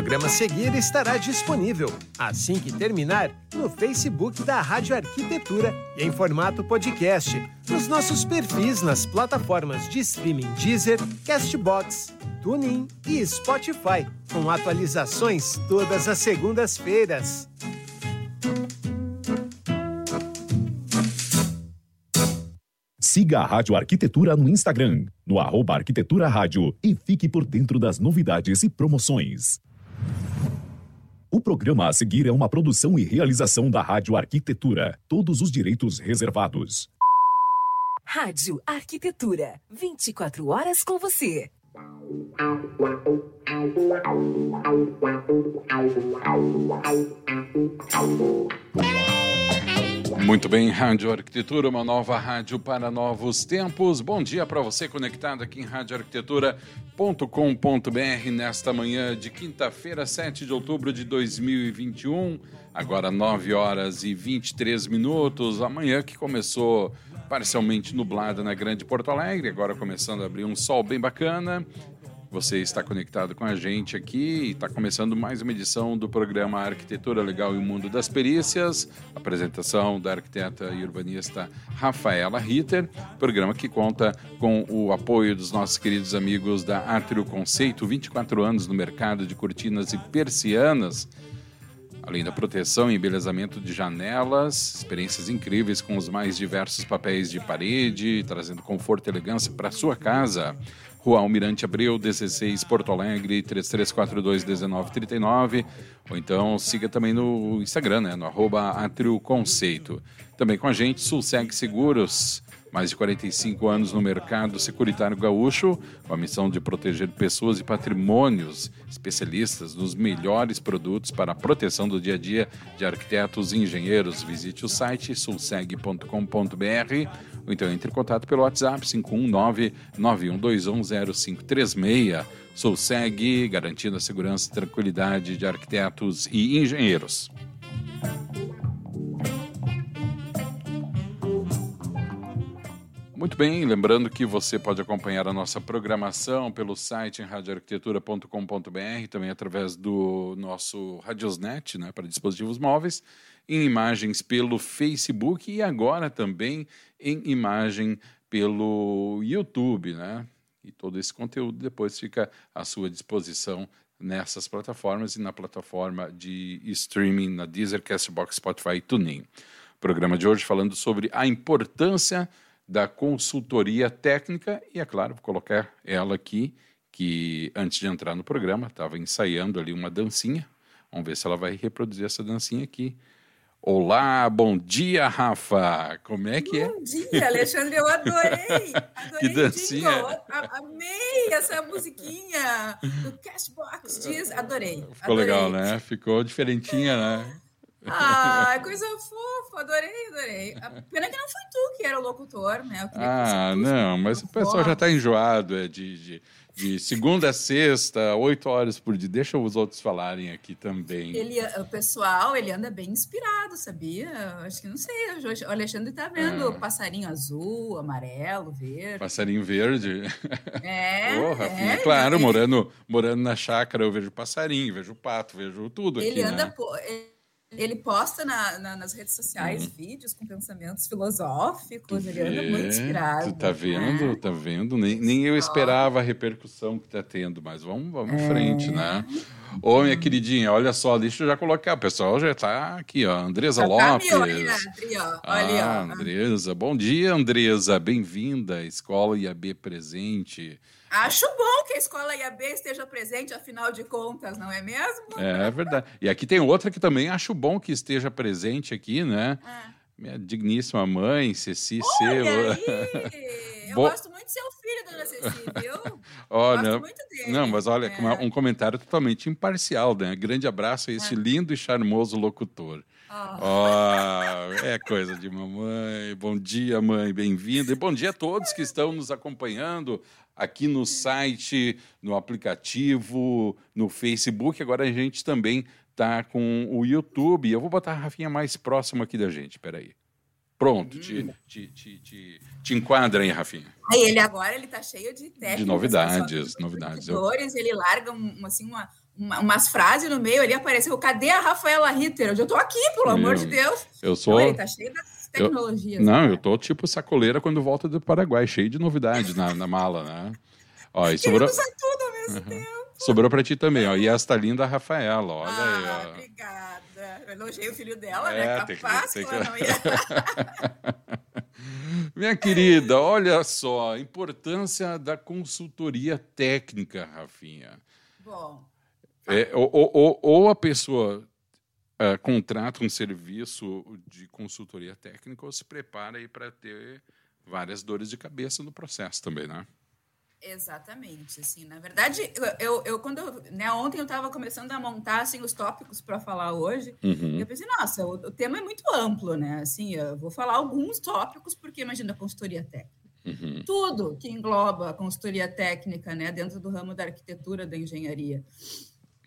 programa seguir estará disponível, assim que terminar, no Facebook da Rádio Arquitetura e em formato podcast, nos nossos perfis nas plataformas de streaming Deezer, Castbox, TuneIn e Spotify, com atualizações todas as segundas-feiras. Siga a Rádio Arquitetura no Instagram, no arroba Arquitetura Rádio e fique por dentro das novidades e promoções. O programa a seguir é uma produção e realização da Rádio Arquitetura. Todos os direitos reservados. Rádio Arquitetura. 24 horas com você. Muito bem, Rádio Arquitetura, uma nova rádio para novos tempos. Bom dia para você conectado aqui em radioarquitetura.com.br nesta manhã de quinta-feira, 7 de outubro de 2021. Agora 9 horas e 23 minutos. Amanhã que começou parcialmente nublada na Grande Porto Alegre, agora começando a abrir um sol bem bacana. Você está conectado com a gente aqui está começando mais uma edição do programa Arquitetura Legal e o Mundo das Perícias, apresentação da arquiteta e urbanista Rafaela Ritter, programa que conta com o apoio dos nossos queridos amigos da Atrio Conceito, 24 anos no mercado de cortinas e persianas. Além da proteção e embelezamento de janelas, experiências incríveis com os mais diversos papéis de parede, trazendo conforto e elegância para sua casa. Rua Almirante Abreu, 16, Porto Alegre, 3342-1939. Ou então siga também no Instagram, né, no arroba Conceito. Também com a gente, Sulseg Seguros, mais de 45 anos no mercado securitário gaúcho, com a missão de proteger pessoas e patrimônios, especialistas nos melhores produtos para a proteção do dia a dia de arquitetos e engenheiros. Visite o site sulseg.com.br ou então entre em contato pelo WhatsApp 519-91210536. Sulseg, garantindo a segurança e tranquilidade de arquitetos e engenheiros. Muito bem, lembrando que você pode acompanhar a nossa programação pelo site radioarquitetura.com.br, também através do nosso Radiosnet, né, para dispositivos móveis, em imagens pelo Facebook e agora também em imagem pelo YouTube, né? E todo esse conteúdo depois fica à sua disposição nessas plataformas e na plataforma de streaming na Deezer, Castbox, Spotify e TuneIn. Programa de hoje falando sobre a importância da consultoria técnica e, é claro, vou colocar ela aqui, que antes de entrar no programa estava ensaiando ali uma dancinha. Vamos ver se ela vai reproduzir essa dancinha aqui. Olá, bom dia, Rafa. Como é que bom é? Bom dia, Alexandre, eu adorei. adorei que dancinha. Amei essa musiquinha do Cashbox Diz, adorei. Ficou adorei. legal, né? Ficou diferentinha, né? Ah, coisa fofa, adorei, adorei. Pena que não foi tu que era o locutor, né? ah, não, mas o pessoal já está enjoado é, de, de, de, segunda a sexta, oito horas por dia. Deixa os outros falarem aqui também. Ele, o pessoal, ele anda bem inspirado, sabia? Acho que não sei. O Alexandre está vendo ah. passarinho azul, amarelo, verde. Passarinho verde? É. oh, Rafinha, é, claro, morando, morando na chácara, eu vejo passarinho, vejo pato, vejo tudo ele aqui. Anda, né? po... Ele posta na, na, nas redes sociais Uhum. vídeos com pensamentos filosóficos, ele anda muito inspirado. Tu tá vendo, né? tá vendo? Nem, nem eu esperava a repercussão que tá tendo, mas vamos, vamos em frente, né? Ô, minha queridinha, olha só, deixa eu já colocar, o pessoal já tá aqui, ó, Andresa Já tá Lopes. mil aí, né, Andri, ó. Olha ah, ó. Andresa, bom dia, Andresa, bem-vinda, Escola IAB presente. Acho bom que a escola IAB esteja presente, afinal de contas, não é mesmo? É verdade. E aqui tem outra que também acho bom que esteja presente aqui, né? Ah. Minha digníssima mãe, Ceci Olha aí! Eu Bo- gosto muito do seu filho, dona Ceci, viu? Olha, Gosto muito dele. não, mas olha, É. um comentário totalmente imparcial, né? Grande abraço a esse lindo e charmoso locutor. Ah. Ó, é coisa de mamãe. Bom dia, mãe, bem-vinda. E bom dia a todos que estão nos acompanhando aqui no site, no aplicativo, no Facebook. Agora a gente também tá com o YouTube. Eu vou botar a Rafinha mais próximo aqui da gente, peraí. Pronto, Hum. te, te, te, te, te enquadra aí, Rafinha. Aí ele agora ele tá cheio de técnicas. De novidades, pessoal, novidades. Eu- ele larga um, assim, uma, umas frases no meio ali, apareceu, cadê a Rafaela Ritter? Eu já tô aqui, pelo amor de Deus. Eu sou... Ele tá cheio das tecnologias. Eu... Não, né? eu tô tipo sacoleira quando volta do Paraguai, cheio de novidades na, na mala, né? Ó, e sobrou... tudo ao mesmo uhum. tempo. Sobrou para ti também, ó. E esta linda Rafaela, olha ah, aí, ó. Obrigada. Eu elogiei o filho dela, né? é, né? Capaz que, que... não ia... Minha querida, olha só, a importância da consultoria técnica, Rafinha. Bom. É, ou, ou, ou, a pessoa é, contrata um serviço de consultoria técnica ou se prepara aí para ter várias dores de cabeça no processo também, né? Exatamente, assim, na verdade, eu, eu quando, né, ontem eu estava começando a montar, assim, os tópicos para falar hoje, uhum. eu pensei, nossa, o, o, tema é muito amplo, né, assim, eu vou falar alguns tópicos, porque imagina, consultoria técnica, uhum. tudo que engloba a consultoria técnica, né, dentro do ramo da arquitetura, da engenharia,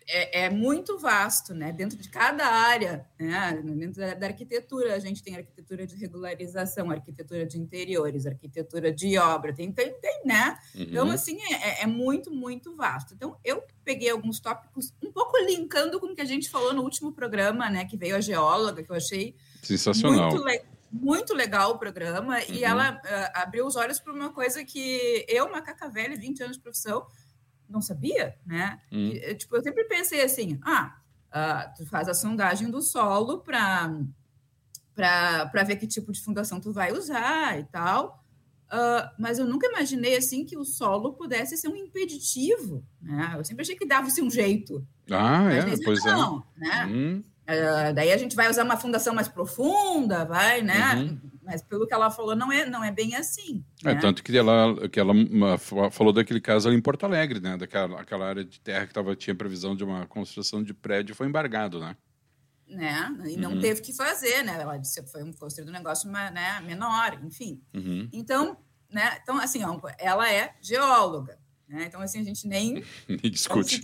é, é, muito vasto, né? Dentro de cada área, né? Dentro da, da, arquitetura, a gente tem arquitetura de regularização, arquitetura de interiores, arquitetura de obra, tem, tem, tem né? Uhum. Então, assim, é, é, muito, muito vasto. Então, eu peguei alguns tópicos, um pouco linkando com o que a gente falou no último programa, né? Que veio a geóloga, que eu achei sensacional. Muito, le muito legal o programa, uhum. e ela uh, abriu os olhos para uma coisa que eu, macaca velha, 20 anos de profissão, não sabia, né? Hum. E, tipo, eu sempre pensei assim, ah, uh, tu faz a sondagem do solo para para ver que tipo de fundação tu vai usar e tal, uh, mas eu nunca imaginei assim que o solo pudesse ser um impeditivo, né? Eu sempre achei que dava-se um jeito. Ah, é, pois é. não, é. Né? Hum. Uh, daí a gente vai usar uma fundação mais profunda, vai, né? Uhum. Mas pelo que ela falou, não é, não é bem assim. É, né? tanto que ela, que ela falou daquele caso ali em Porto Alegre, né? Daquela aquela área de terra que tava, tinha previsão de uma construção de prédio foi embargado, né? Né? E não uhum. teve que fazer, né? Ela disse que foi um construído um negócio né, menor, enfim. Uhum. Então, né? Então, assim, ó, ela é geóloga, né? Então, assim, a gente nem... nem discute.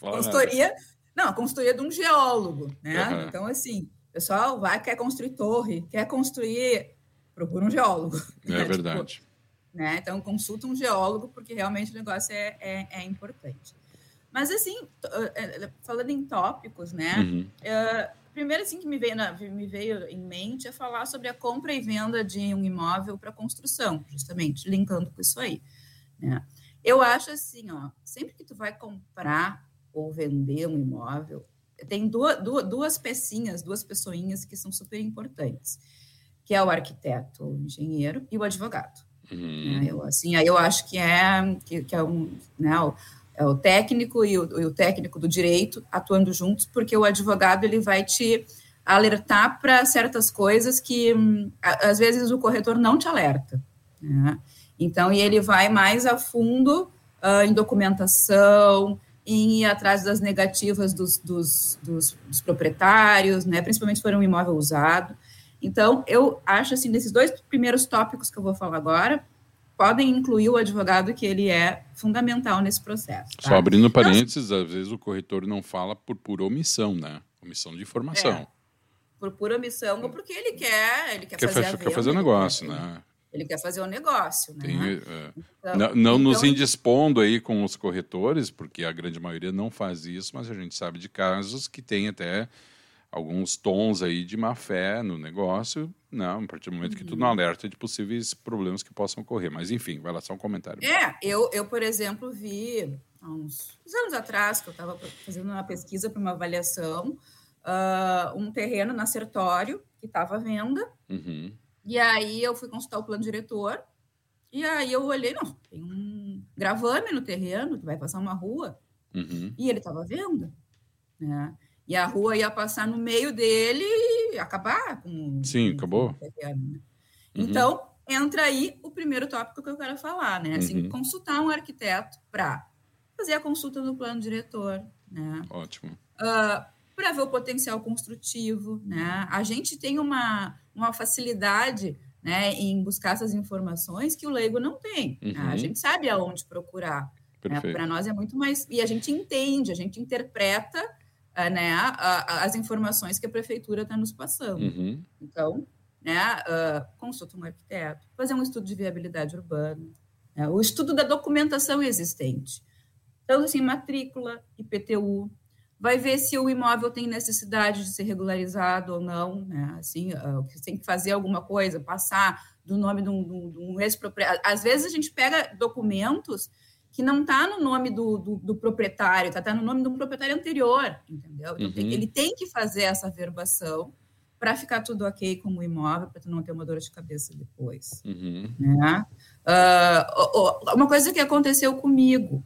Consultoria não, a consultoria de um geólogo, né? Uhum. Então, assim, pessoal vai, quer construir torre, quer construir, procura um geólogo. É né? verdade. Tipo, né? Então, consulta um geólogo, porque realmente o negócio é, é, é importante. Mas, assim, é, é, falando em tópicos, né? Uhum. Uh, primeiro, assim, que me veio, na, me veio em mente é falar sobre a compra e venda de um imóvel para construção, justamente, linkando com isso aí. Né? Eu acho assim, ó, sempre que tu vai comprar ou vender um imóvel, tem duas, duas pecinhas, duas pessoinhas que são super importantes, que é o arquiteto, o engenheiro e o advogado. Uhum. É, eu, assim, aí eu acho que é, que, que é, um, né, o, é o técnico e o, e o, técnico do direito atuando juntos, porque o advogado ele vai te alertar para certas coisas que às vezes o corretor não te alerta. Né? Então, e ele vai mais a fundo uh, em documentação, em ir atrás das negativas dos, dos, dos, dos proprietários, né, principalmente se for um imóvel usado. Então, eu acho assim, nesses dois primeiros tópicos que eu vou falar agora, podem incluir o advogado que ele é fundamental nesse processo. Tá? Só abrindo parênteses, às vezes o corretor não fala por pura omissão, né? Omissão de informação. É, por pura omissão ou porque ele quer, ele quer, quer fazer, fazer, quer fazer negócio, né? Ele quer fazer um negócio, né? Tem, é. então, não, não então... nos indispondo aí com os corretores, porque a grande maioria não faz isso, mas a gente sabe de casos que tem até alguns tons aí de má fé no negócio, não, a partir do momento que tu não uhum. alerta de possíveis problemas que possam ocorrer. Mas enfim, vai lá só um comentário. É, eu, eu por exemplo, vi há uns, uns anos atrás, que eu estava fazendo uma pesquisa para uma avaliação, uh, um terreno na Sertório que estava à venda. Uhum. E aí eu fui consultar o plano diretor, e aí eu olhei, não, tem um gravame no terreno, que vai passar uma rua, uhum. e ele estava vendo, né? E a rua ia passar no meio dele e acabar com Sim, com acabou. Terreno, né? uhum. Então, entra aí o primeiro tópico que eu quero falar, né? Assim, uhum. consultar um arquiteto para fazer a consulta no plano diretor, né? Ótimo. Uh, para ver o potencial construtivo, né? A gente tem uma, uma facilidade né, em buscar essas informações que o leigo não tem. Né? Uhum. A gente sabe aonde procurar. Né? Para nós é muito mais. E a gente entende, a gente interpreta uh, né, a, a, as informações que a prefeitura está nos passando. Uhum. Então, né, uh, consulta um arquiteto, fazer um estudo de viabilidade urbana, né, o estudo da documentação existente. Então, assim, matrícula, IPTU, vai ver se o imóvel tem necessidade de ser regularizado ou não, né? Assim, uh, tem que fazer alguma coisa, passar do nome de um, de um ex-proprietário. Às vezes a gente pega documentos que não está no nome do, do, do proprietário, está tá no nome do proprietário anterior, entendeu? Então, uhum. tem, ele tem que fazer essa verbação para ficar tudo ok com o imóvel, para tu não ter uma dor de cabeça depois. Uhum. Né? Uh, uma coisa que aconteceu comigo,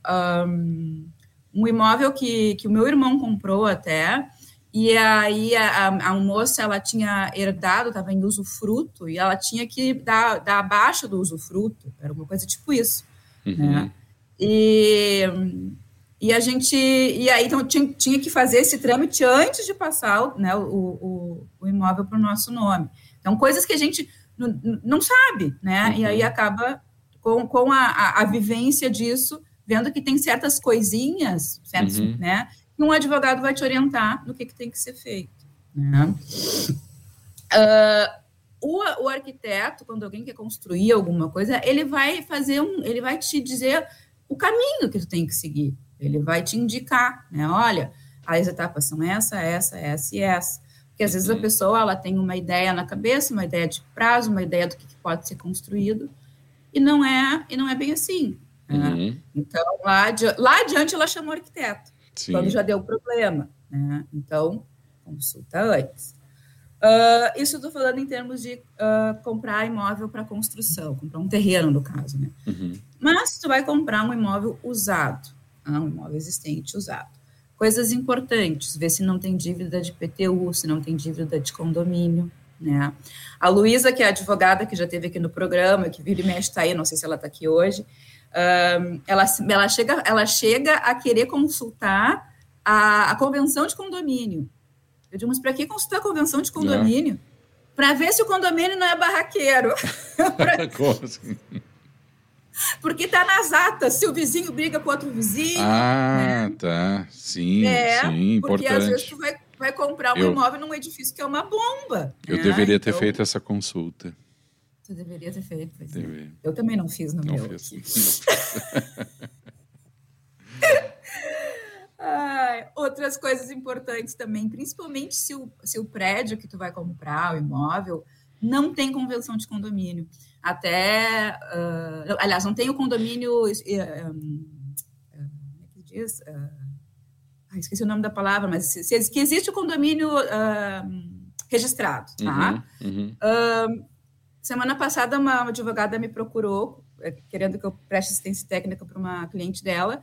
um, um imóvel que, que o meu irmão comprou até, e aí a, a, moça ela tinha herdado, estava em usufruto, e ela tinha que dar, dar abaixo do usufruto, era uma coisa tipo isso. Uhum. Né? E, e a gente. E aí então, tinha, tinha que fazer esse trâmite antes de passar né, o, o, o imóvel para o nosso nome. Então, coisas que a gente não, não sabe, né? Uhum. E aí acaba com, com a, a, a vivência disso vendo que tem certas coisinhas, certos, uhum. né? Que um advogado vai te orientar no que, que tem que ser feito. Né? Uh, o, o, arquiteto, quando alguém quer construir alguma coisa, ele vai fazer um, ele vai te dizer o caminho que tu tem que seguir. Ele vai te indicar, né? Olha, as etapas são essa, essa, essa e essa. Porque às vezes a uhum. pessoa ela tem uma ideia na cabeça, uma ideia de prazo, uma ideia do que pode ser construído, e não é, e não é bem assim. Né? Uhum. Então, lá, lá adiante, ela chamou o arquiteto, Sim. quando já deu problema. Né? Então, consulta antes. Uh, isso estou falando em termos de uh, comprar imóvel para construção, comprar um terreno, no caso. Né? Uhum. Mas tu vai comprar um imóvel usado, ah, um imóvel existente usado. Coisas importantes, ver se não tem dívida de PTU, se não tem dívida de condomínio. Né? A Luísa, que é advogada, que já esteve aqui no programa, que vira e mexe está aí, não sei se ela está aqui hoje, um, ela, ela, chega, ela chega a querer consultar a, a convenção de condomínio. Eu digo, mas para que consultar a convenção de condomínio? Para ver se o condomínio não é barraqueiro. assim? Porque está nas atas, se o vizinho briga com outro vizinho. Ah, né? tá. Sim, é, sim, porque importante. Porque às vezes tu vai, vai comprar um eu, imóvel num edifício que é uma bomba. Eu né? deveria ter então, feito essa consulta. Você deveria ter feito. Pois. Eu também não fiz no não meu. Fiz. Ai, outras coisas importantes também, principalmente se o, se o prédio que tu vai comprar, o imóvel, não tem convenção de condomínio. Até, uh, aliás, não tem o condomínio, uh, um, uh, como é que diz? Uh, esqueci o nome da palavra, mas se, se, que existe o condomínio registrado, tá? Uhum, uhum. Semana passada, uma advogada me procurou, é, querendo que eu preste assistência técnica para uma cliente dela,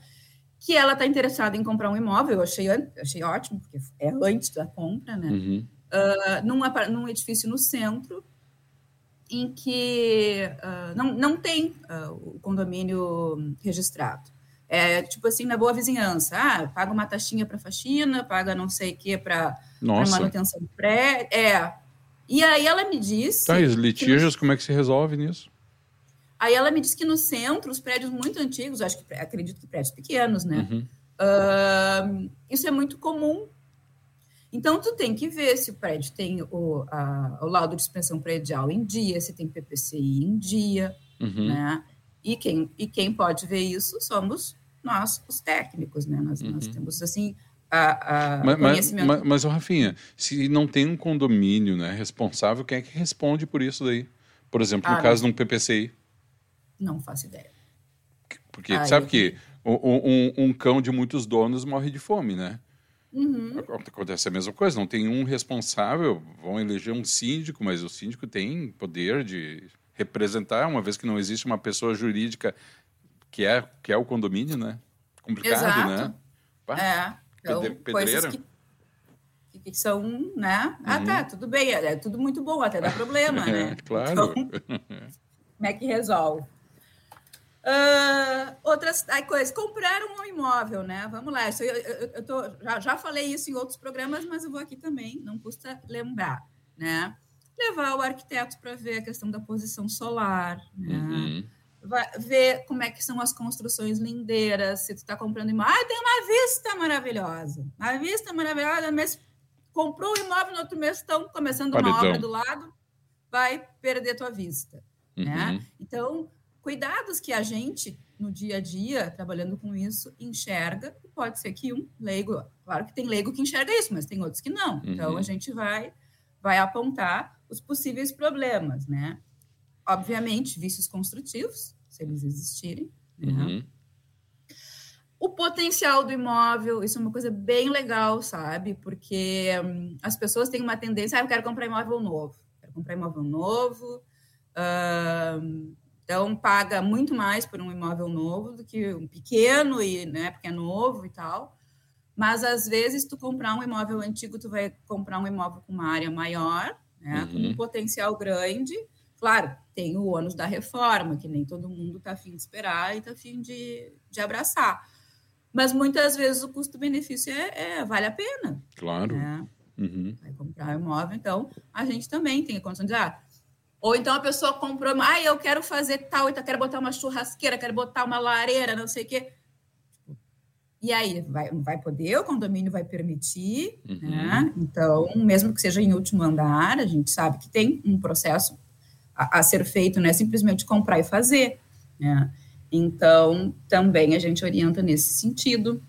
que ela está interessada em comprar um imóvel. Eu achei, achei ótimo, porque é antes da compra, né? Uhum. Uh, num, num edifício no centro, em que uh, não, não tem uh, o condomínio registrado. É tipo assim, na boa vizinhança. Ah, paga uma taxinha para faxina, paga não sei o que para manutenção do prédio. É, e aí ela me disse. Tá, e os litígios, no... como é que se resolve nisso? Aí ela me disse que no centro, os prédios muito antigos, acho que acredito que prédios pequenos, né? Uhum. Uh, isso é muito comum. Então, tu tem que ver se o prédio tem o, a, o laudo de suspensão predial em dia, se tem PPCI em dia, uhum. né? E quem, e quem pode ver isso somos nós, os técnicos, né? Nós, uhum. nós temos, assim, a, a mas, conhecimento. Mas, mas, mas, Rafinha, se não tem um condomínio né, responsável, quem é que responde por isso daí? Por exemplo, no ah, caso não. de um PPCI. Não faço ideia. Porque ah, sabe que um, um, cão de muitos donos morre de fome, né? Uhum. Acontece a mesma coisa, não tem um responsável, vão eleger um síndico, mas o síndico tem poder de representar, uma vez que não existe uma pessoa jurídica que é, que é o condomínio, né? Complicado, Exato. né? É. Então, coisas que, que, são, né? Ah, tá, uhum. tudo bem, é, é, tudo muito bom, até dá problema, né? claro. Então, como é que resolve? Uh, outras coisas, comprar um imóvel, né? Vamos lá, eu, eu, eu tô, já, já falei isso em outros programas, mas eu vou aqui também, não custa lembrar, né? Levar o arquiteto para ver a questão da posição solar, né? Uhum vai ver como é que são as construções lindeiras, se tu está comprando imóvel. Ah, tem uma vista maravilhosa. Uma vista maravilhosa, mas comprou o imóvel no outro mês, estão começando uma obra do lado, vai perder tua vista. Né? Uhum. Né? Então, cuidados que a gente, no dia a dia, trabalhando com isso, enxerga, pode ser que um leigo, claro que tem leigo que enxerga isso, mas tem outros que não. Uhum. Então, a gente vai, vai apontar os possíveis problemas, né? Obviamente, vícios construtivos, se eles existirem, né? Uhum. O potencial do imóvel, isso é uma coisa bem legal, sabe? Porque hum, as pessoas têm uma tendência, ah, eu quero comprar imóvel novo. Quero comprar imóvel novo. Uh, então, paga muito mais por um imóvel novo do que um pequeno, e, né, porque é novo e tal. Mas, às vezes, tu comprar um imóvel antigo, tu vai comprar um imóvel com uma área maior, né, uhum. com um potencial grande. Claro, tem o ônus da reforma, que nem todo mundo está afim de esperar e está afim de, de abraçar. Mas muitas vezes o custo-benefício é, é, vale a pena. Claro. Né? Uhum. Vai comprar um imóvel, então a gente também tem a condição de. Ah, ou então a pessoa comprou, ah, eu quero fazer tal, então quero botar uma churrasqueira, quero botar uma lareira, não sei o quê. E aí, vai, vai poder, o condomínio vai permitir, uhum. né? Então, mesmo que seja em último andar, a gente sabe que tem um processo a, a ser feito, não é simplesmente comprar e fazer, né? Então, também a gente orienta nesse sentido.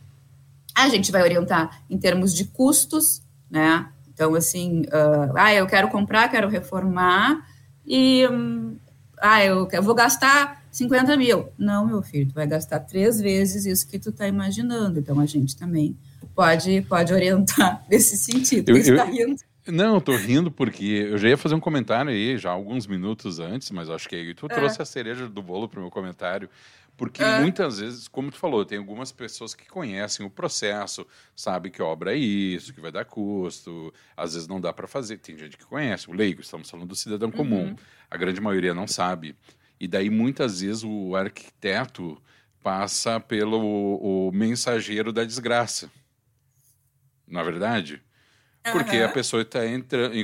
A gente vai orientar em termos de custos, né? Então, assim, uh, ah, eu quero comprar, quero reformar, e, um, ah, eu, eu vou gastar 50 mil. Não, meu filho, tu vai gastar três vezes isso que tu está imaginando. Então, a gente também pode, pode orientar nesse sentido. Eu, eu, tá rindo. Não, tô rindo porque eu já ia fazer um comentário aí, já alguns minutos antes, mas acho que aí tu é. trouxe a cereja do bolo para o meu comentário. Porque é. muitas vezes, como tu falou, tem algumas pessoas que conhecem o processo, sabe que obra é isso, que vai dar custo, às vezes não dá para fazer. Tem gente que conhece, o leigo, estamos falando do cidadão comum. Uhum. A grande maioria não sabe. E daí, muitas vezes, o arquiteto passa pelo o mensageiro da desgraça. Na é verdade? Porque uhum. a pessoa está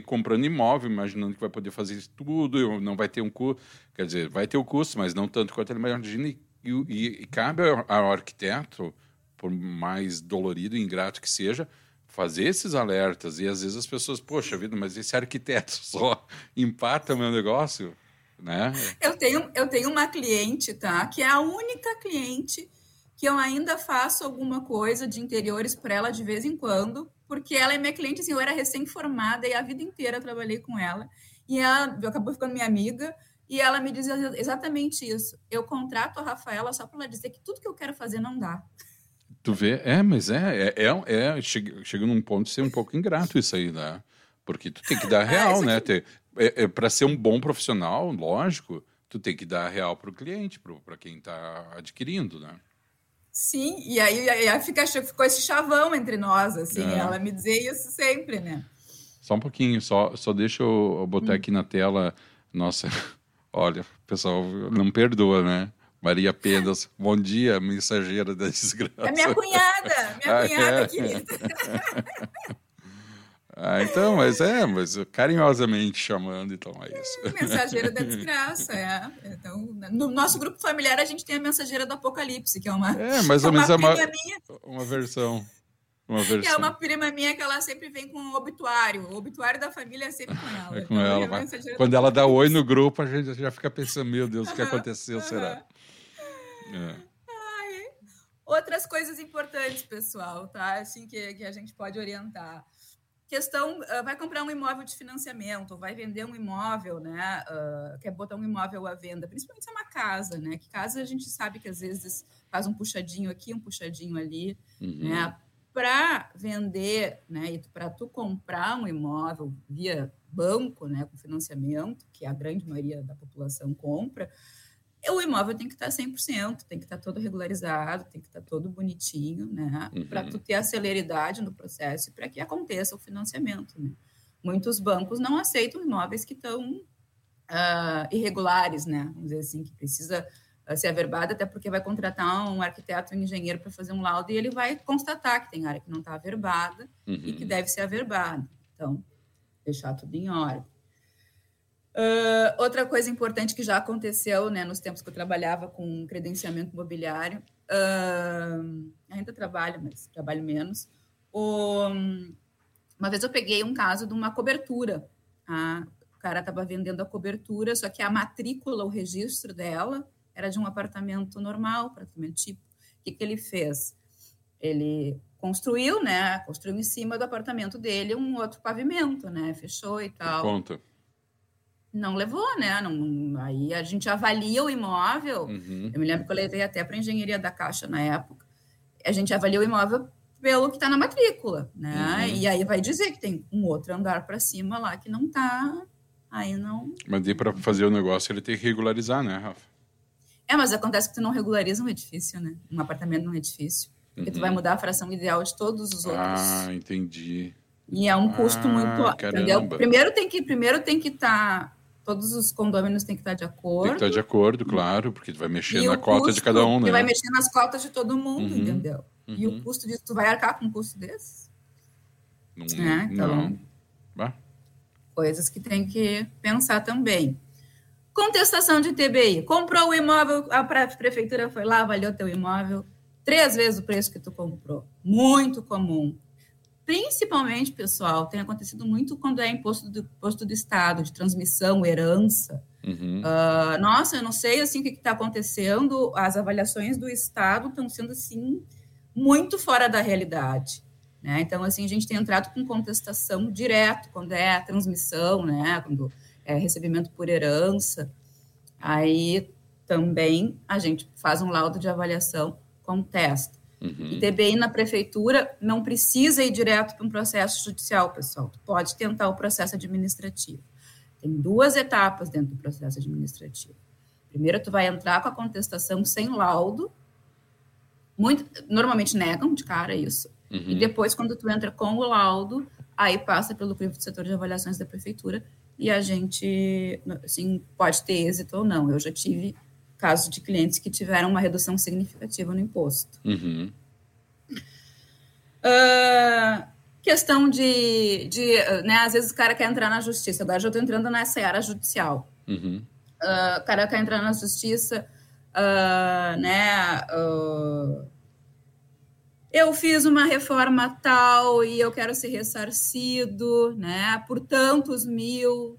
comprando imóvel, imaginando que vai poder fazer isso tudo, não vai ter um custo. Quer dizer, vai ter o custo, mas não tanto quanto ele imagina. E, e, e cabe ao, ao, arquiteto, por mais dolorido e ingrato que seja, fazer esses alertas. E às vezes as pessoas, poxa vida, mas esse arquiteto só empata o meu negócio. Né? Eu, tenho, eu tenho uma cliente, tá? Que é a única cliente que eu ainda faço alguma coisa de interiores para ela de vez em quando, porque ela é minha cliente, assim, eu era recém-formada e a vida inteira trabalhei com ela. E ela acabou ficando minha amiga, e ela me dizia exatamente isso. Eu contrato a Rafaela só para ela dizer que tudo que eu quero fazer não dá. Tu vê? É, mas é, é, é, é chega, chega num ponto de ser um pouco ingrato isso aí, né? Porque tu tem que dar real, é, né? Ter, é, é para ser um bom profissional, lógico, tu tem que dar real para o cliente, para quem está adquirindo, né? Sim, e aí, aí fica, ficou esse chavão entre nós, assim, é. ela me dizia isso sempre, né? Só um pouquinho, só, só deixa eu botar hum. aqui na tela, nossa, olha, pessoal, não perdoa, né? Maria Penas, bom dia, mensageira da desgraça. É minha cunhada, minha ah, cunhada é. querida. Ah, então, mas é, mas carinhosamente chamando, então é isso. É, mensageira da desgraça, é. Então, no nosso grupo familiar a gente tem a mensageira do apocalipse, que é uma. É, mais ou menos é uma, uma versão. Uma versão. Que é uma prima minha que ela sempre vem com o obituário. O obituário da família é sempre com ela. É com então, ela. Mas quando ela dá oi no grupo, a gente já fica pensando, meu Deus, o que aconteceu, será? É. Outras coisas importantes, pessoal, tá? Assim que, que a gente pode orientar questão uh, vai comprar um imóvel de financiamento, vai vender um imóvel, né? Uh, quer botar um imóvel à venda, principalmente se é uma casa, né? Que casa a gente sabe que às vezes faz um puxadinho aqui, um puxadinho ali, uhum. né? Para vender, né? E para tu comprar um imóvel via banco, né? Com financiamento, que a grande maioria da população compra, o imóvel tem que estar 100%, tem que estar todo regularizado, tem que estar todo bonitinho, né? Uhum. Para tu ter a celeridade no processo e para que aconteça o financiamento, né? Muitos bancos não aceitam imóveis que estão uh, irregulares, né? Vamos dizer assim, que precisa uh, ser averbado, até porque vai contratar um arquiteto, um engenheiro para fazer um laudo e ele vai constatar que tem área que não está averbada uhum. e que uhum. deve ser averbada. Então, deixar tudo em ordem. Uh, outra coisa importante que já aconteceu né, nos tempos que eu trabalhava com credenciamento imobiliário, uh, ainda trabalho, mas trabalho menos. Uma vez eu peguei um caso de uma cobertura. Tá? O cara estava vendendo a cobertura, só que a matrícula, o registro dela, era de um apartamento normal, apartamento tipo. O que, que ele fez? Ele construiu, né? Construiu em cima do apartamento dele um outro pavimento, né? Fechou e tal. Conta. Não levou, né? Não, aí a gente avalia o imóvel. Uhum. Eu me lembro que eu levei até para a engenharia da Caixa na época. A gente avalia o imóvel pelo que está na matrícula, né? Uhum. E aí vai dizer que tem um outro andar para cima lá que não está. Aí não. Mas para fazer o negócio ele tem que regularizar, né, Rafa? É, mas acontece que tu não regulariza um edifício, né? Um apartamento num edifício. Porque uhum. tu vai uhum. mudar a fração ideal de todos os outros. Ah, entendi. E é um custo ah, muito. Primeiro tem que primeiro tem que estar. Tá, todos os condôminos têm que estar de acordo. Tem que estar de acordo, claro, porque tu vai mexer e na cota de cada um, né? vai mexer nas cotas de todo mundo, uhum. entendeu? Uhum. E o custo disso, tu vai arcar com um custo desses? Não. É, então, não. Coisas que tem que pensar também. Contestação de TBI. Comprou o imóvel, a prefeitura foi lá, avaliou teu imóvel, três vezes o preço que tu comprou. Muito comum. Principalmente, pessoal, tem acontecido muito quando é imposto do, imposto do Estado, de transmissão, herança. Uhum. Uh, nossa, eu não sei assim o que está acontecendo. As avaliações do Estado estão sendo assim muito fora da realidade. Né? Então, assim, a gente tem entrado com contestação direto quando é a transmissão, né? quando é recebimento por herança. Aí também a gente faz um laudo de avaliação contesta. Uhum. E TBI na prefeitura não precisa ir direto para um processo judicial, pessoal. Tu pode tentar o processo administrativo. Tem duas etapas dentro do processo administrativo. Primeiro, tu vai entrar com a contestação sem laudo. Muito, normalmente negam de cara isso. Uhum. E depois, quando tu entra com o laudo, aí passa pelo crivo do setor de avaliações da prefeitura e a gente, assim, pode ter êxito ou não. Eu já tive casos de clientes que tiveram uma redução significativa no imposto. Uhum. Uh, questão de, de né, às vezes o cara quer entrar na justiça, agora já estou entrando nessa área judicial. Uhum. Uh, o cara quer entrar na justiça, uh, né, eu fiz uma reforma tal e eu quero ser ressarcido, né, por tantos mil,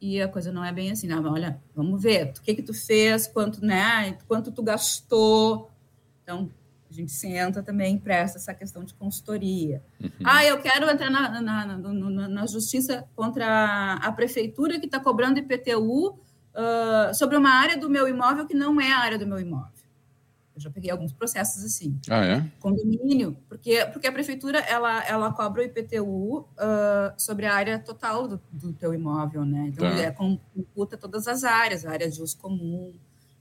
e a coisa não é bem assim, não, olha, vamos ver, o que que tu fez, quanto, né, quanto tu gastou, então a gente senta também presta essa questão de consultoria. Uhum. Ah, eu quero entrar na, na, na, na justiça contra a prefeitura que está cobrando IPTU uh, sobre uma área do meu imóvel que não é a área do meu imóvel. Eu já peguei alguns processos assim. Ah, é? Condomínio, porque, porque a prefeitura ela, ela cobra o IPTU uh, sobre a área total do, do teu imóvel, né? Então, tá. é, computa todas as áreas, a área de uso comum,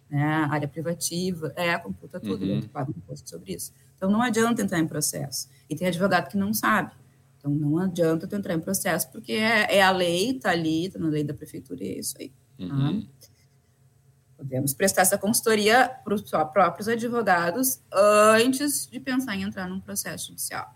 né? área privativa, é, computa tudo, uhum. tu paga um imposto sobre isso. Então, não adianta entrar em processo. E tem advogado que não sabe. Então, não adianta tu entrar em processo, porque é, é a lei, está ali, está na lei da prefeitura, e é isso aí. Tá? Uhum. Podemos prestar essa consultoria para os próprios advogados antes de pensar em entrar num processo judicial.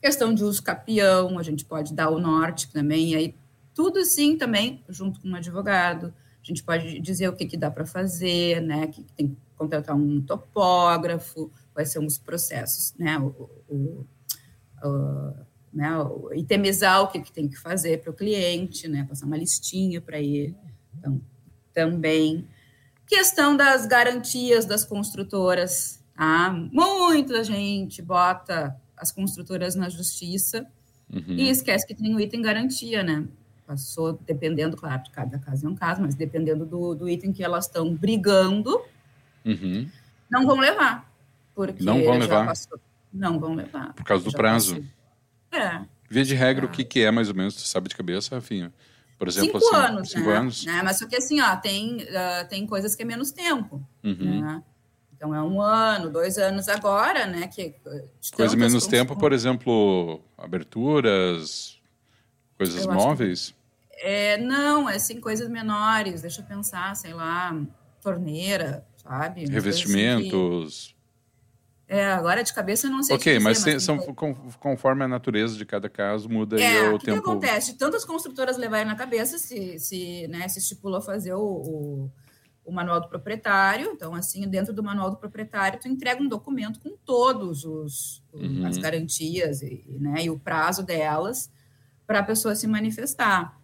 Questão de uso capião, a gente pode dar o norte também, e aí tudo sim também, junto com um advogado. A gente pode dizer o que, que dá para fazer, né? Que tem que contratar um topógrafo, quais são os processos, né? O, o, o, né? itemizar o que, que tem que fazer para o cliente, né? Passar uma listinha para ele. Então, também. Questão das garantias das construtoras. Tá? Muita gente bota as construtoras na justiça uhum. e esquece que tem o item garantia, né? Passou, dependendo, claro, de cada caso é um caso, mas dependendo do, do item que elas estão brigando, uhum. não vão levar. Porque não vão levar. Passou, não vão levar. Por causa do prazo. Passou. É. Via de regra, o que, que é mais ou menos? Tu sabe de cabeça, Rafinha? Por exemplo, cinco assim, anos, cinco né? anos. Né? Mas só que assim, ó, tem, uh, tem coisas que é menos tempo. Uhum. Né? Então é um ano, dois anos agora, né? Que, Coisa menos tempo, por exemplo, aberturas, coisas eu móveis? É, não, é assim, coisas menores, deixa eu pensar, sei lá, torneira, sabe? Revestimentos. É, agora de cabeça não sei. Ok, dizer, mas, mas são, conforme a natureza de cada caso muda é, o que tempo. O que acontece? Tantas construtoras levarem na cabeça se, se, né, se estipulou fazer o, o, o, manual do proprietário. Então, assim, dentro do manual do proprietário, tu entrega um documento com todos os uhum. as garantias e, né, e o prazo delas para a pessoa se manifestar.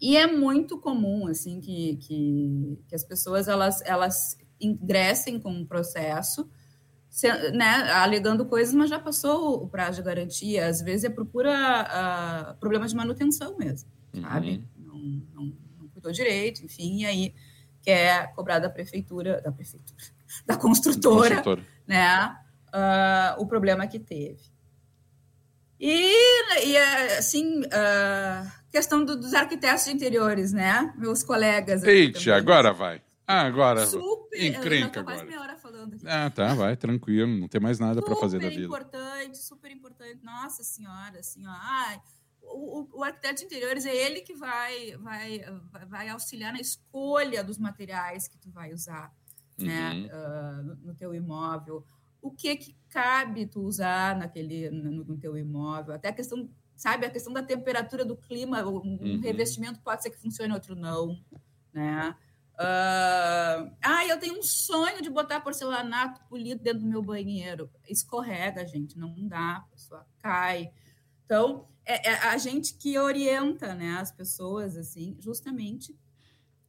E é muito comum, assim, que, que, que as pessoas, elas, elas ingressem com um processo, né, alegando coisas, mas já passou o prazo de garantia. Às vezes é procura uh, problema de manutenção mesmo, uhum. sabe? Não, não, não cuidou direito, enfim, e aí quer cobrar da prefeitura, da prefeitura, da construtora, construtora. né, uh, o problema que teve. E, e assim, uh, questão do, dos arquitetos de interiores, né? Meus colegas. Eita, agora vai. Ah, agora. Super. Encrenca agora. meia hora falando aqui. Ah, tá, vai, tranquilo. Não tem mais nada para fazer da vida. Super importante, super importante. Nossa senhora, assim, ó. Ai, o, o, arquiteto de interiores é ele que vai, vai, vai auxiliar na escolha dos materiais que tu vai usar, né, uhum. Uh, no, no teu imóvel. O que que cabe tu usar naquele, no, no teu imóvel. Até a questão sabe? A questão da temperatura do clima, um uhum. revestimento pode ser que funcione, outro não, né? Uh, ah, eu tenho um sonho de botar porcelanato polido dentro do meu banheiro. Escorrega, gente, não dá, a pessoa cai. Então, é, é a gente que orienta né, as pessoas, assim, justamente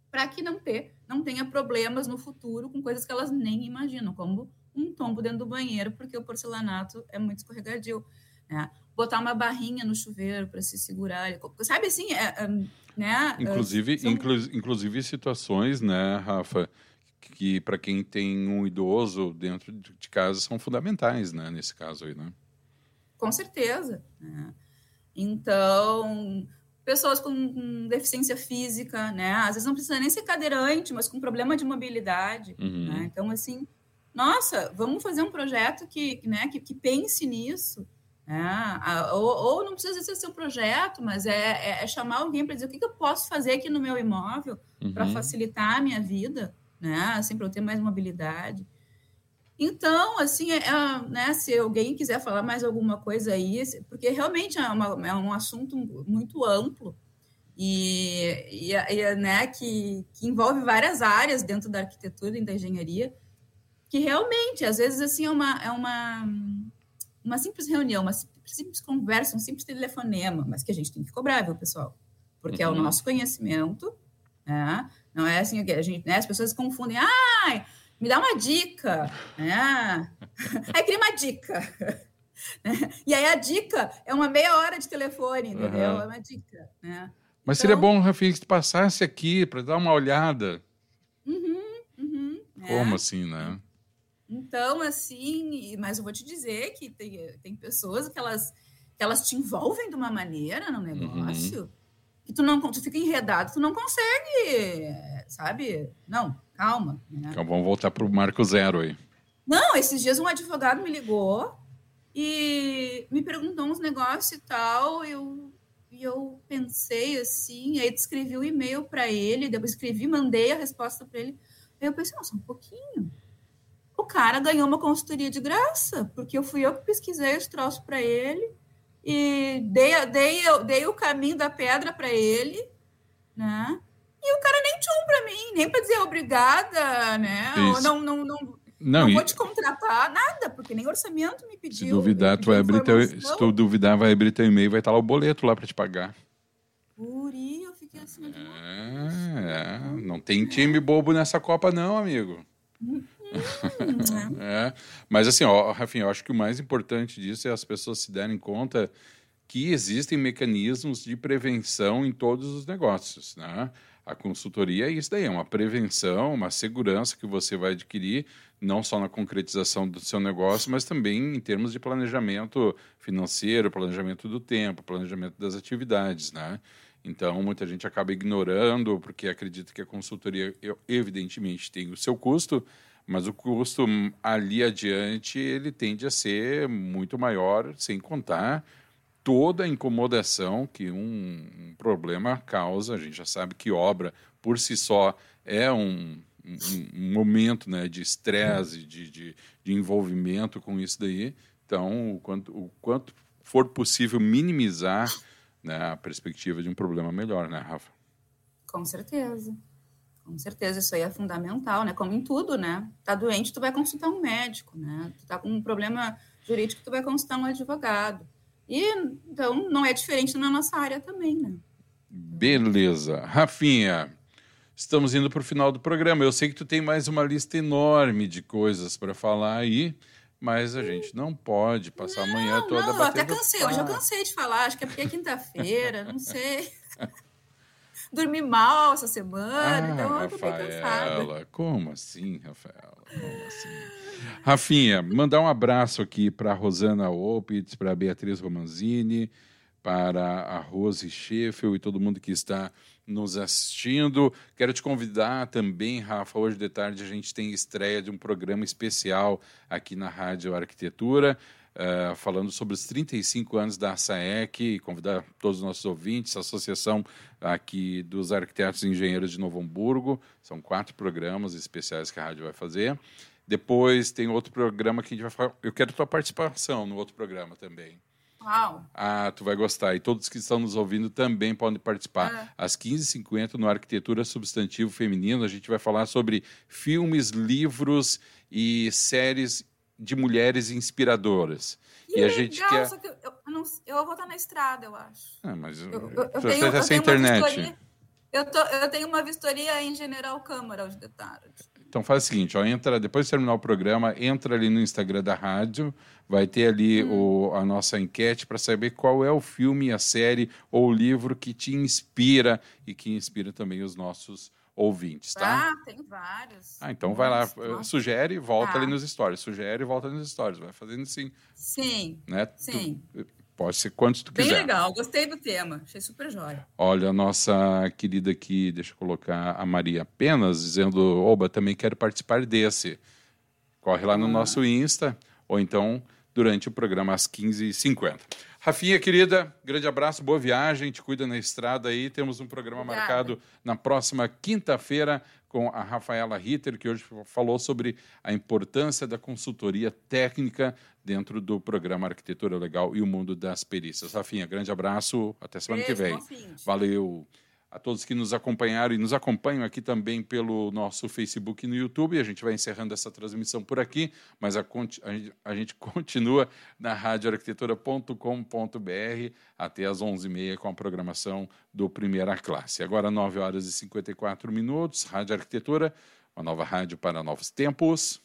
para que não, ter, não tenha problemas no futuro com coisas que elas nem imaginam, como um tombo dentro do banheiro, porque o porcelanato é muito escorregadio. Né? Botar uma barrinha no chuveiro para se segurar. Sabe assim, é, é, né? Inclusive, São... inclu inclusive situações, né, Rafa, que para quem tem um idoso dentro de casa são fundamentais, né, nesse caso aí, né? Com certeza. Né? Então, pessoas com, com, deficiência física, né? Às vezes não precisa nem ser cadeirante, mas com problema de mobilidade. Uhum. Né? Então, assim, nossa, vamos fazer um projeto que, né, que, que pense nisso. É, ou, ou, não precisa ser seu projeto, mas é, é, é chamar alguém para dizer o que, que, eu posso fazer aqui no meu imóvel uhum. para facilitar a minha vida, né? Assim, para eu ter mais mobilidade. Então, assim, é, é, né, se alguém quiser falar mais alguma coisa aí, porque realmente é, uma, é um assunto muito amplo e, e, e né, que, que, envolve várias áreas dentro da arquitetura e da engenharia, que realmente, às vezes, assim, é uma, é uma uma simples reunião, uma simples conversa, um simples telefonema, mas que a gente tem que cobrar, viu, pessoal? Porque uhum. é o uhum. nosso conhecimento, né? Não é assim que a gente, né? As pessoas confundem, ai, me dá uma dica, né? Aí cria uma dica. Né? E aí a dica é uma meia hora de telefone, entendeu? Uhum. É uma dica, né? Mas então, seria bom, Rafinha, que tu passasse aqui para dar uma olhada. Uhum, uhum, Como é. assim, né? Então, assim, mas eu vou te dizer que tem, tem pessoas que elas, que elas te envolvem de uma maneira no uhum. negócio uhum. que tu não tu fica enredado, tu não consegue, sabe? Não, calma. Né? Então vamos voltar para o marco zero aí. Não, esses dias um advogado me ligou e me perguntou uns negócios e tal, eu, e eu pensei assim, aí escrevi o um e-mail para ele, depois escrevi, mandei a resposta para ele. Aí eu pensei, nossa, um pouquinho o cara ganhou uma consultoria de graça, porque eu fui eu que pesquisei os troços para ele e dei, dei, dei o caminho da pedra para ele, né? E o cara nem tchum para mim, nem para dizer obrigada, né? Não, não, não, não, não vou te contratar, nada, porque nem orçamento me pediu. Se duvidar, tu vai abrir teu, se tu duvidar, vai abrir teu e-mail, vai estar lá o boleto lá para te pagar. Puri, eu fiquei assim. É, é, não tem time bobo nessa Copa, não, amigo. Hum. é. Mas assim, ó, Rafinha, eu acho que o mais importante disso é as pessoas se darem conta que existem mecanismos de prevenção em todos os negócios, né? A consultoria é isso daí, é uma prevenção, uma segurança que você vai adquirir, não só na concretização do seu negócio, mas também em termos de planejamento financeiro, planejamento do tempo, planejamento das atividades, né? Então, muita gente acaba ignorando, porque acredita que a consultoria, evidentemente, tem o seu custo, mas o custo ali adiante ele tende a ser muito maior, sem contar toda a incomodação que um, problema causa. A gente já sabe que obra por si só é um, um, um momento né, de estresse, de, de, de, envolvimento com isso daí. Então, o quanto, o quanto for possível minimizar né, a perspectiva de um problema melhor, né, Rafa? Com certeza. Com certeza, isso aí é fundamental, né? Como em tudo, né? Tá doente, tu vai consultar um médico, né? Tu tá com um problema jurídico, tu vai consultar um advogado. E então não é diferente na nossa área também, né? Beleza. Rafinha, estamos indo para o final do programa. Eu sei que tu tem mais uma lista enorme de coisas para falar aí, mas a gente não pode passar não, a manhã toda não, batendo até cansei. Hoje eu cansei de falar. Acho que é porque é quinta-feira, não sei. Dormi mal essa semana, ah, então eu tô cansada. Como assim, Rafaela? Como assim? Rafinha, mandar um abraço aqui para Rosana Opitz, para Beatriz Romanzini, para a Rose Scheffel e todo mundo que está nos assistindo. Quero te convidar também, Rafa, hoje de tarde a gente tem estreia de um programa especial aqui na Rádio Arquitetura, uh, falando sobre os 35 anos da SAEC e convidar todos os nossos ouvintes, a associação aqui dos arquitetos e engenheiros de Novo Hamburgo. São quatro programas especiais que a rádio vai fazer. Depois tem outro programa que a gente vai falar. Eu quero tua participação no outro programa também. Uau. Ah, tu vai gostar. E todos que estão nos ouvindo também podem participar. É. Às 15h50, no Arquitetura Substantivo Feminino, a gente vai falar sobre filmes, livros e séries de mulheres inspiradoras. Que e legal, a gente quer. Só que eu, eu, não, eu vou estar na estrada, eu acho. Ah, mas eu, eu, eu tenho, eu tenho internet. Eu, tô, eu tenho uma vistoria em General Câmara hoje de tarde. Então faz o seguinte, ó, entra, depois de terminar o programa, entra ali no Instagram da rádio, vai ter ali hum. o, a nossa enquete para saber qual é o filme, a série ou o livro que te inspira e que inspira também os nossos ouvintes, tá? Ah, tem vários. Ah, então vai lá, nossa. sugere e volta tá. ali nos stories, sugere e volta nos stories, vai fazendo assim. Sim, né? sim. Tu, Pode ser quantos tu Bem quiser. Bem legal, gostei do tema, achei super jóia. Olha, a nossa querida aqui, deixa eu colocar a Maria apenas, dizendo: Oba, também quero participar desse. Corre lá no ah. nosso Insta, ou então durante o programa às 15h50. Rafinha, querida, grande abraço, boa viagem, te cuida na estrada aí. Temos um programa Obrigada. marcado na próxima quinta-feira com a Rafaela Ritter, que hoje falou sobre a importância da consultoria técnica dentro do programa Arquitetura Legal e o Mundo das Perícias. Rafinha, grande abraço, até semana Beijo, que vem. Valeu a todos que nos acompanharam e nos acompanham aqui também pelo nosso Facebook e no YouTube. A gente vai encerrando essa transmissão por aqui, mas a, a, gente continua na radioarquitetura.com.br até às 11h30 com a programação do Primeira Classe. Agora, 9 horas e 54 minutos, Rádio Arquitetura, uma nova rádio para novos tempos.